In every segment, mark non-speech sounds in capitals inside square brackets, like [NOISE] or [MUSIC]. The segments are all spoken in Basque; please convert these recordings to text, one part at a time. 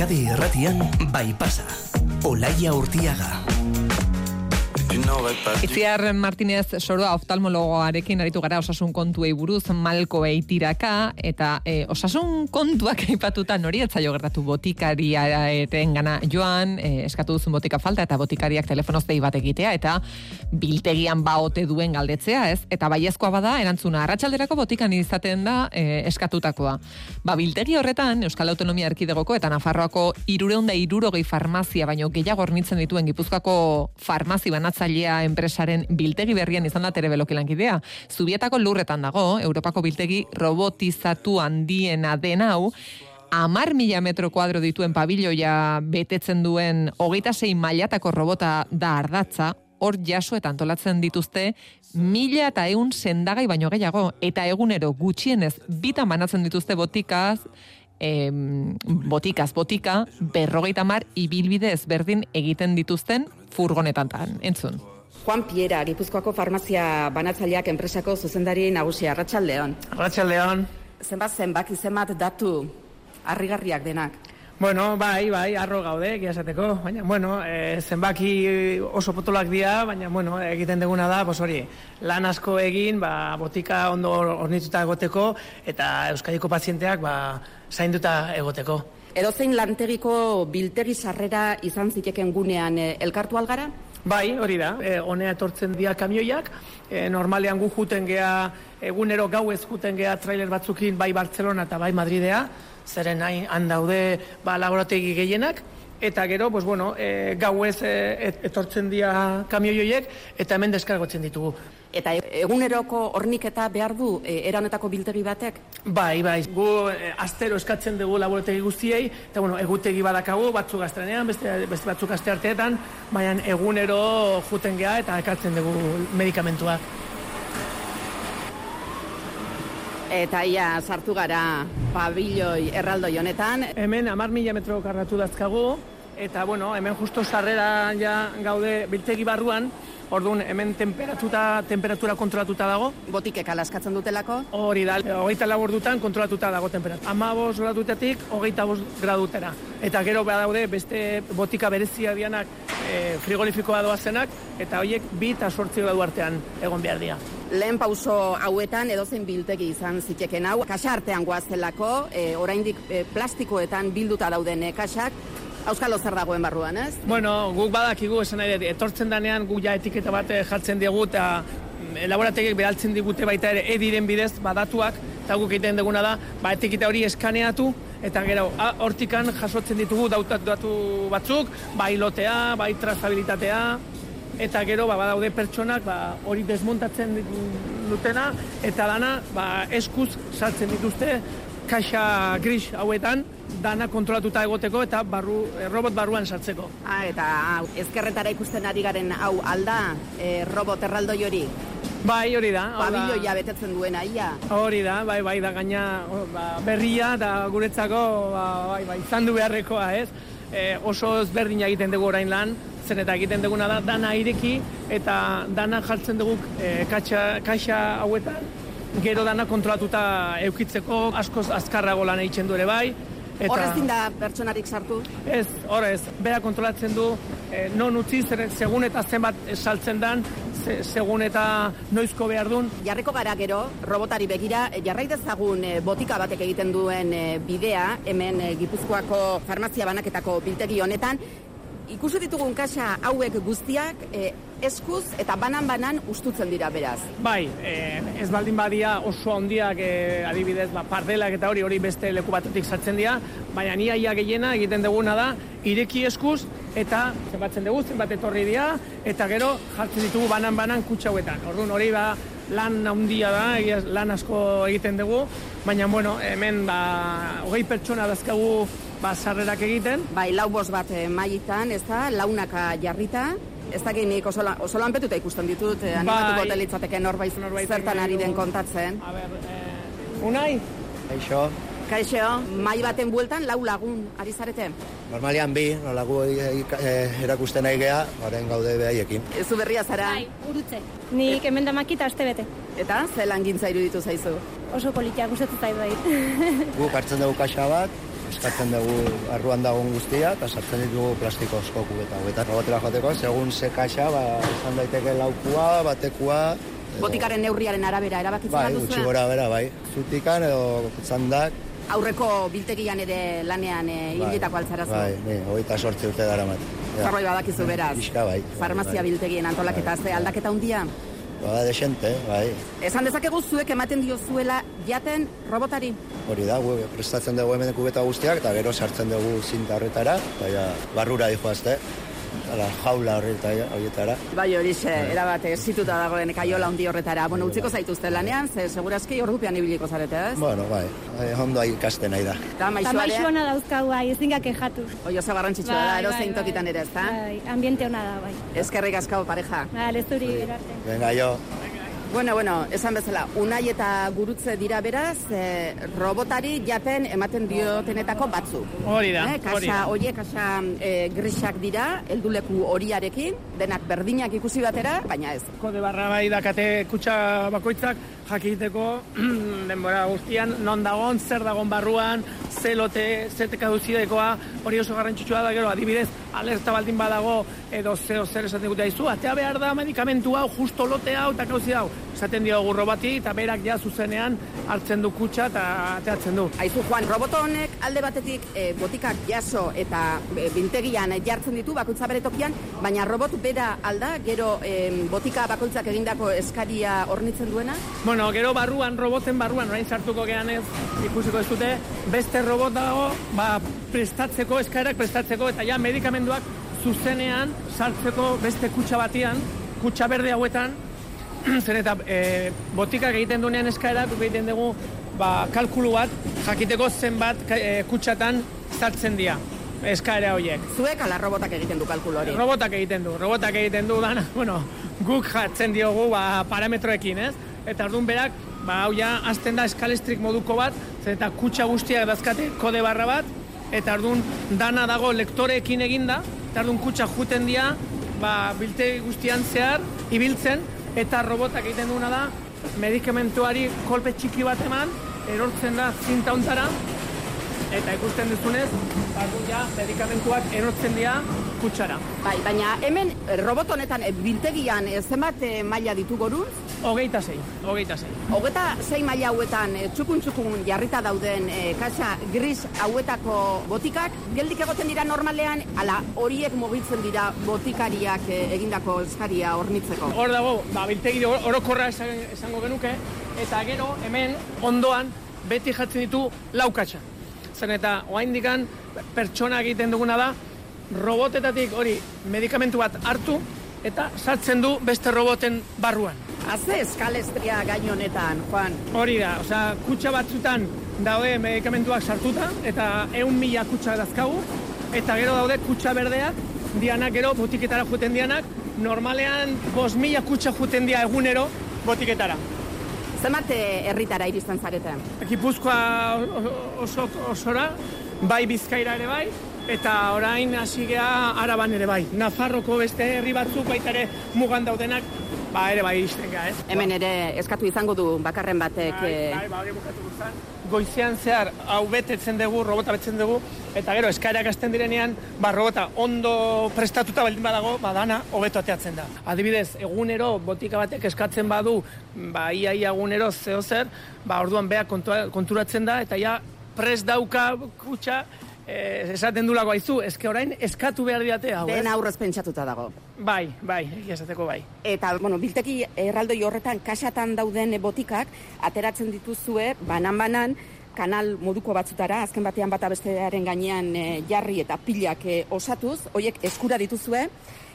Euskadi Erratian bai pasa. Olaia Urtiaga. Itziar Martinez soroa oftalmologoarekin aritu gara osasun kontuei buruz malko eitiraka eta e, osasun kontuak [LAUGHS] aipatuta nori etzaio gertatu botikaria eten gana joan e, eskatu duzun botika falta eta botikariak telefonoz dei bat egitea eta biltegian baote duen galdetzea ez? Eta baiezkoa bada erantzuna arratsalderako botikan izaten da e, eskatutakoa. Ba biltegi horretan Euskal Autonomia Erkidegoko eta Nafarroako 360 farmazia baino gehiago hornitzen dituen Gipuzkoako farmazi banatzailea enpresaren biltegi berrian izan da terebelok lankidea. Zubietako lurretan dago, Europako biltegi robotizatu handiena den hau, amar mila metro kuadro dituen pabiloia betetzen duen hogeita zein mailatako robota da ardatza, hor jaso eta antolatzen dituzte mila eta eun sendagai baino gehiago, eta egunero gutxienez bita manatzen dituzte botikaz, em, botikaz botika, berrogeita mar ibilbide ezberdin egiten dituzten furgonetan entzun. Juan Piera, Gipuzkoako farmazia banatzaileak enpresako zuzendari nagusi Arratsaldeon. Arratsaldeon. Zenbat zenbaki zenbat datu harrigarriak denak. Bueno, bai, bai, arro gaude, egia esateko, baina, bueno, e, zenbaki oso potolak dira, baina, bueno, egiten deguna da, bos hori, lan asko egin, ba, botika ondo ornituta egoteko, eta Euskadiko pazienteak, ba, zainduta egoteko. Edozein lantegiko biltegi sarrera izan ziteken gunean e, elkartu algara? Bai, hori da, e, honea etortzen dira kamioiak, e, normalean gu juten gea, egunero gau ez juten gea trailer batzukin bai Barcelona eta bai Madridea, zeren hain handaude ba, laborategi gehienak, eta gero, pues, bueno, e, gau ez e, etortzen dira kamioioiek, eta hemen deskargotzen ditugu. Eta eguneroko horniketa behar du e, eranetako biltegi batek? Bai, bai. Gu e, astero eskatzen dugu laborategi guztiei, eta bueno, egutegi badakagu, batzuk astrenean, beste, beste batzuk aste arteetan, baina egunero juten geha eta ekartzen dugu medikamentuak. Eta ia sartu gara pabilloi erraldoi honetan. Hemen amar mila metro karratu dazkagu, eta bueno, hemen justo sarrera ja gaude biltegi barruan, Orduan, hemen temperatuta, temperatura kontrolatuta dago. Botikek alaskatzen dutelako? Hori da, hogeita labor dutan kontrolatuta dago temperatura. Ama bos gradutatik, hogeita bos gradutera. Eta gero behar daude, beste botika berezia dianak e, frigorifikoa doazenak, eta horiek bi eta sortzi gradu artean egon behar dira. Lehen pauso hauetan edozen biltegi izan ziteken hau. Kasa artean goazelako, e, oraindik e, plastikoetan bilduta dauden e, kasak, Auskalo zer dagoen barruan, ez? Bueno, guk badakigu esan nahi, etortzen danean gu ja etiketa bat jartzen diegu eta mm, elaborategek behaltzen digute baita ere ediren bidez badatuak eta guk egiten duguna da, ba etiketa hori eskaneatu eta gero hortikan jasotzen ditugu dautat batzuk, bai lotea, bai trazabilitatea eta gero ba, badaude pertsonak ba, hori desmontatzen dutena eta dana ba, eskuz saltzen dituzte kaxa gris hauetan dana kontrolatuta egoteko eta barru, eh, robot barruan sartzeko. Ah, eta ezkerretara ikusten ari garen hau alda e, robot erraldoi hori? Bai, hori da. Pabilloia betetzen duena, ia. Hori da, bai, bai, da gaina ba, berria da guretzako, ba, bai, bai, zandu beharrekoa, ez? E, oso ezberdina egiten dugu orain lan, zen eta egiten duguna da, dana ireki, eta dana jartzen dugu e, kaxa hauetan, gero dana kontrolatuta eukitzeko askoz azkarrago lan egiten du ere bai. Eta... Horrezin da pertsonarik sartu? Ez, horrez, bera kontrolatzen du, eh, non utzi, segun eta zenbat saltzen dan, segun eta noizko behar duen. Jarriko gara gero, robotari begira, jarrai dezagun eh, botika batek egiten duen eh, bidea, hemen eh, Gipuzkoako farmazia banaketako biltegi honetan, ikusi ditugun kasa hauek guztiak e, eskuz eta banan-banan ustutzen dira beraz. Bai, e, ez baldin badia oso handiak e, adibidez, ba, pardelak eta hori hori beste leku batetik sartzen dira, baina nia ia gehiena egiten duguna da, ireki eskuz eta zenbatzen dugu, zenbat etorri dira, eta gero jartzen ditugu banan-banan kutsa hauetan. Orduan hori ba, lan handia da, lan asko egiten dugu, baina bueno, hemen ba, hogei pertsona dazkagu ba, sarrerak egiten. Bai, lau bos bat eh, maitan, ez da, launaka jarrita, ez da nik oso, oso lanpetuta ikusten ditut, eh, animatuko bai. telitzateke norbait, norbait zertan ari den kontatzen. A ber, eh, unai? Kaixo. Kaixo, mai baten bueltan lau lagun, ari zarete? Normalian bi, no lagu eh, erakusten nahi geha, horren gaude behaiekin. Ezu berria zara? Bai, urutze. Nik hemen damakita aste bete. Eta, ze langintza iruditu zaizu? Oso politia gustatzen zaitu bai. Guk hartzen dugu kaxa bat, eskatzen dugu arruan dagoen guztia, eta sartzen ditugu plastiko eskoku eta eta robotera joateko, segun ze kaxa, ba, izan daiteke laukua, batekua, edo- Botikaren neurriaren arabera erabakitzen Bai, bat gutxi duzue? gora bera, bai. Zutikan edo zandak. Aurreko biltegian ere lanean e, hiletako altzarazu. Bai, ni, hogeita sortzi urte dara mat. Zerbait badakizu beraz. Iska, bai. Farmazia Bai. biltegien antolaketa, ze aldaketa handia. Ba, desente, bai. Esan dezakegu zuek ematen dio zuela jaten robotari. Hori da, gu, prestatzen dugu hemen kubeta guztiak, eta gero sartzen dugu zinta horretara, eta ja, barrura dihoazte, ala, jaula horretara, horietara. Bai horixe, erabat zituta dagoen kaiola handi horretara. Bueno, utziko zaituzte lanean, ze segurazki ordupean ibiliko zarete, ez? Bueno, bai, bai, ondo ikasten nahi da. Eta Eta maixoare, maixu hona dauzkau, bai, ezin kejatu. oi oso garrantzitsua da, erozein tokitan ere, ezta? Bai, ambiente hona da, bai. Eskerrik asko pareja. Ba, lezuri, arte. Venga, jo. Bueno, bueno, esan bezala, unai eta gurutze dira beraz, eh, robotari jaten ematen diotenetako batzuk. Hori da, Eh, hori kasa da. horiek kasa eh, grisak dira, helduleku horiarekin, denak berdinak ikusi batera, baina ez. Kode barra bai dakate kutsa bakoitzak jakiteko [CLEARS THROAT] denbora guztian non dagon, zer dagon barruan, ze lote, ze tekaduzidekoa, hori oso garrantzitsua da gero, adibidez, alerta baldin badago, edo zeo zer esaten dute aizu, atea behar da medikamentu hau, justo lote hau, eta kauzi hau. Esaten diogu robati, eta berak ja zuzenean hartzen du kutsa eta ateatzen du. Aizu Juan, roboto honek alde batetik eh, botikak jaso eta eh, biltegian jartzen ditu bakoitza bere tokian, baina robot bera alda, gero eh, botika bakoitzak egindako eskaria hornitzen duena? Bueno, gero barruan, roboten barruan, orain sartuko gehan ez, ikusiko ez dute, beste robot dago, ba, prestatzeko, eskaerak prestatzeko, eta ja medikamenduak zuzenean sartzeko beste kutsa batian, kutsa berde hauetan, [CLEARS THROAT] zen eta e, botikak egiten duenean eskaerak, guk egiten dugu, ba, kalkulu bat, jakiteko zenbat e, kutsatan sartzen dira, eskaera horiek. Zuek ala robotak egiten du kalkulo hori. Robotak egiten du, robotak egiten du dana, [LAUGHS] bueno, guk jartzen diogu ba, parametroekin, ez? Eta orduan berak, ba, hau ja, azten da eskalestrik moduko bat, zen eta kutsa guztiak dazkate kode barra bat, eta orduan dana dago lektoreekin eginda, eta orduan kutsa juten dira, ba, bilte guztian zehar, ibiltzen, eta robotak egiten duena da, medikamentuari kolpe txiki bat eman, erortzen da zinta hontara, eta ikusten duzunez, ba, gu ja, medikamentuak erortzen dira kutsara. Bai, baina hemen eh, robot honetan eh, biltegian eh, zenbat maila ditu goruz? Hogeita sei, hogeita sei. Hogeta sei maila hauetan eh, txukun txukun jarrita dauden eh, kasa gris hauetako botikak, geldik egoten dira normalean, ala horiek mugitzen dira botikariak eh, egindako eskaria hornitzeko. Hor dago, ba, biltegi or- orokorra esan, esango genuke, eta gero hemen ondoan beti jartzen ditu laukatxa. Zen eta oaindikan pertsona egiten duguna da, robotetatik hori medikamentu bat hartu, eta sartzen du beste roboten barruan. Haze eskalestria gain honetan, Juan. Hori da, osea, kutsa batzutan daude medikamentuak sartuta, eta eun mila kutsa dazkagu, eta gero daude kutsa berdeak, dianak gero botiketara juten dianak, normalean bos mila kutsa juten dia egunero botiketara. Zenbat eh, herritara iristen zarete? Gipuzkoa oso, osora, bai bizkaira ere bai, eta orain hasi gea araban ere bai. Nafarroko beste herri batzuk baita ere mugan daudenak, ba ere bai izten ga, ez? Hemen ere eskatu izango du bakarren batek Bai, eh, bai, ba, bukatu guztan. Goizean zehar hau betetzen dugu, robota betzen dugu, eta gero eskaerak hasten direnean, ba, robota ondo prestatuta baldin badago, ba, dana hobeto ateatzen da. Adibidez, egunero botika batek eskatzen badu, ba, ia, ia egunero zeo zer, ba, orduan beha kontua, konturatzen da, eta ja prest dauka kutsa, eh, esaten du lago aizu, eske orain eskatu behar diate hau, den ez? aurrez pentsatuta dago. Bai, bai, egia esateko bai. Eta, bueno, bilteki erraldoi horretan kasatan dauden botikak ateratzen dituzue banan-banan kanal moduko batzutara, azken batean bata bestearen gainean eh, jarri eta pilak eh, osatuz, hoiek eskura dituzue,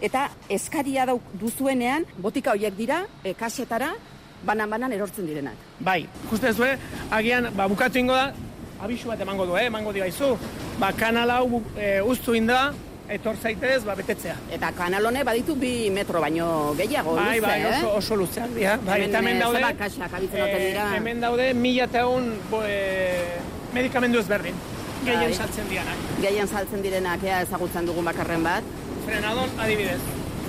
eta eskaria dau duzuenean, botika hoiek dira, e, kasetara, banan-banan erortzen direnak. Bai, ikusten zuen, agian, ba, bukatu ingo da, abisu bat emango du, eh, emango di baizu. Ba, kanal hau e, uztu inda, etor zaitez, ba, betetzea. Eta kanal honek baditu bi metro baino gehiago, bai, luze, bai, eh? oso, oso luzeak dira. Bai, Hemen, eta hemen eh, daude, abitzen ote dira? hemen daude mila eta bo, e, medikamendu ezberdin. Gehien Bai. saltzen dianak. Gehien saltzen direnak ea ezagutzen dugun bakarren bat. Frenadon, adibidez.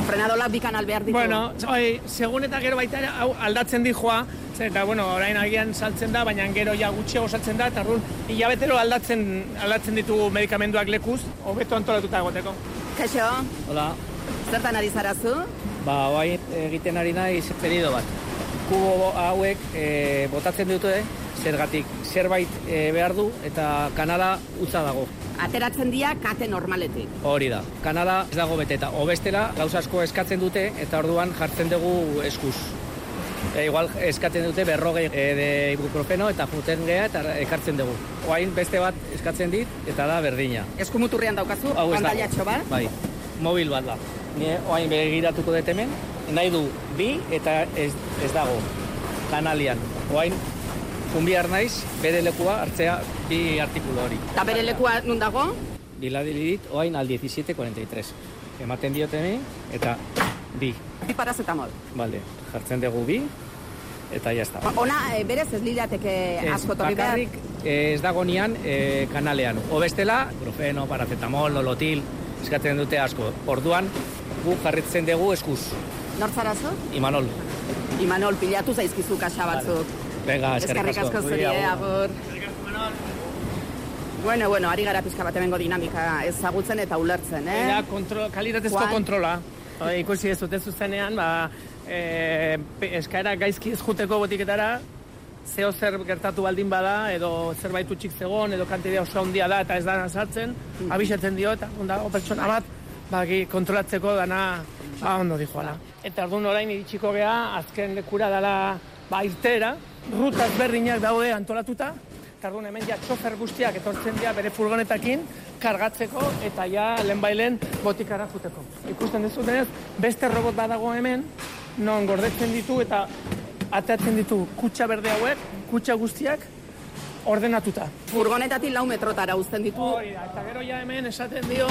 Frenadolak bi kanal behar ditu. Bueno, oi, segun eta gero baita hau aldatzen di joa, eta bueno, orain agian saltzen da, baina gero ja gutxiago saltzen da, eta arrun, hilabetero aldatzen, aldatzen ditugu medikamenduak lekuz, hobeto antolatuta egoteko. Kaixo, Hola, zertan ari zarazu? ba, oain egiten ari naiz pedido bat. Kubo hauek e, botatzen dute, zergatik zerbait e, behar du eta kanala utza dago. Ateratzen dira kate normaletik. Hori da. Kanala ez dago beteta. Obestela gauza asko eskatzen dute eta orduan jartzen dugu eskuz. E, igual eskatzen dute berrogei e, de ibuprofeno eta juten geha eta ekartzen dugu. Oain beste bat eskatzen dit eta da berdina. Eskumuturrean daukazu, Hau ez bat. Bai, mobil bat da. Ni oain begiratuko dut hemen, nahi du bi eta ez, ez dago kanalian. Oain, junbiar naiz, bere lekua hartzea bi artikulu hori. Eta bere lekua nun dago? Biladili dit, oain al 17.43. Ematen diote ni, eta bi. Bi parazetamol. Bale, jartzen dugu bi, eta jazta. Ba, Ona, e, berez ez lirateke asko torri behar. bakarrik eh, ez dago nian eh, kanalean. O bestela, grofeno, paracetamol, nolotil, eskatzen dute asko. Orduan, gu jarritzen dugu eskuz. Nortzarazu? Imanol. Imanol, pilatu zaizkizu kasa batzuk. Venga, eskerrik asko. zuri, eh, agur. Bueno, bueno, ari gara pizka bat hemengo dinamika ezagutzen eta ulertzen, eh? Ja, kontrol, kalitatezko Juan. kontrola. Oi, ikusi ez dute zuzenean, ba, e, eskaera gaizki ez juteko botiketara, zeo zer gertatu baldin bada, edo zerbait utxik zegon, edo kantidea oso handia da eta ez dana sartzen, abisatzen dio, eta onda, o pertsona bat, ba, kontrolatzeko dana, ba, ondo dijoala. Eta orduan orain iritsiko gea, azken lekura dala, ba, irtera, rutaz berdinak daude antolatuta, eta orduan hemen ja txofer guztiak etortzen dira bere furgonetakin, kargatzeko eta ja lehenbailen botikara juteko. Ikusten dezutenez, beste robot badago hemen, non gordetzen ditu eta atatzen ditu kutsa berde hauek, kutsa guztiak ordenatuta. Furgonetatik lau metrotara uzten ditu. Hori da, eta gero ja hemen esaten dio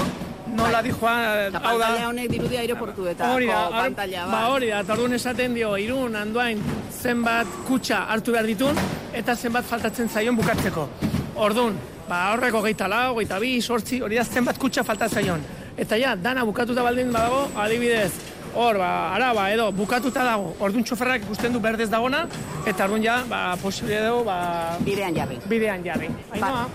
nola dijoa, Eta hau da, honek dirudi aireportuetako hori da, pantalla ba bat. hori da, eta orduan esaten dio, irun, anduain, zenbat kutsa hartu behar ditun, eta zenbat faltatzen zaion bukatzeko. Orduan, ba horreko geita lau, geita bi, sortzi, hori da zenbat kutsa falta zaion. Eta ja, dana bukatuta baldin badago, adibidez, hor, ba, araba, edo, bukatuta dago, orduan txoferrak ikusten du berdez dagona, eta orduan ja, ba, posible dugu, ba, Bidean jarri. bidean jarri. Ainoa,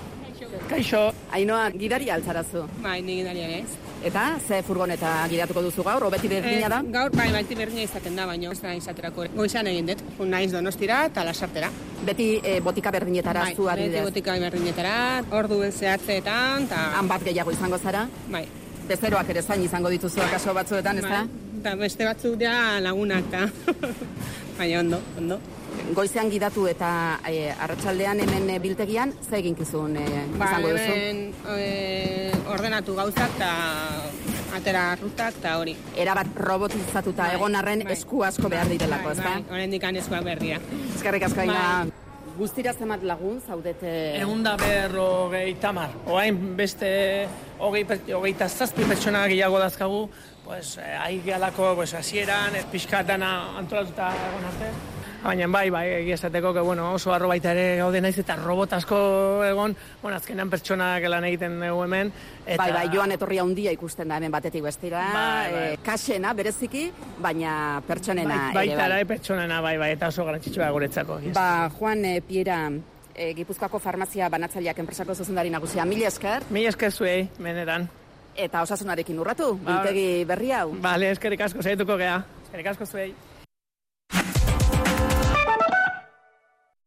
kaixo, Ainoa, gidari altzarazu. Bai, ni gidaria ez. Eta, ze furgoneta gidatuko duzu gaur, obeti berdina da? Eh, gaur, bai, baiti berdina izaten da, baina ez da izaterako. Goizan egin dut, jun naiz donostira eta lasartera. Beti eh, botika berdinetara bai, zu beti adibidez. botika berdinetara, ordu zehatzeetan, eta... Han bat gehiago izango zara? Bai. Bezeroak ere zain izango dituzu kaso batzuetan, ez da? bai. Eta beste batzuk dira lagunak, eta... [LAUGHS] baina ondo, ondo. Goizean gidatu eta eh, arratsaldean hemen eh, biltegian, ze eginkizun eh, Ba, izango duzu? eh, ordenatu gauzak eta atera rutak eta hori. Erabat robotizatuta Bai, egon arren bai. esku asko behar direlako, ez da? Bai, oraindik eskuak berria. Eskerrik asko aina. Bai. Guztira zemat lagun zaudete... Egun da berrogei tamar. Oain beste hogei, hogeita zazpi pertsona gehiago dazkagu, pues, eh, ahi gehalako pues, hasieran, ez pixka dana antolatuta egon arte. Baina bai, bai, egia esateko, que, bueno, oso arro baita ere gaude naiz eta robot asko egon, bueno, azkenean pertsonak lan egiten dugu hemen. Eta, Bai, bai, joan etorri handia ikusten da hemen batetik bestira, Bai, bai. eh, kasena bereziki, baina pertsonena bai, ere baita bai. ere pertsonena, bai, bai, eta oso garantzitsua guretzako. egia Ba, Juan eh, Piera, eh, Gipuzkoako farmazia banatzaileak enpresako zuzendari nagusia, mila esker, Mi esker zuei, benetan. eta osasunarekin urratu, Ba- berri hau. Bale, eskerrik asko, zaituko gea. Eskerrik asko zuei.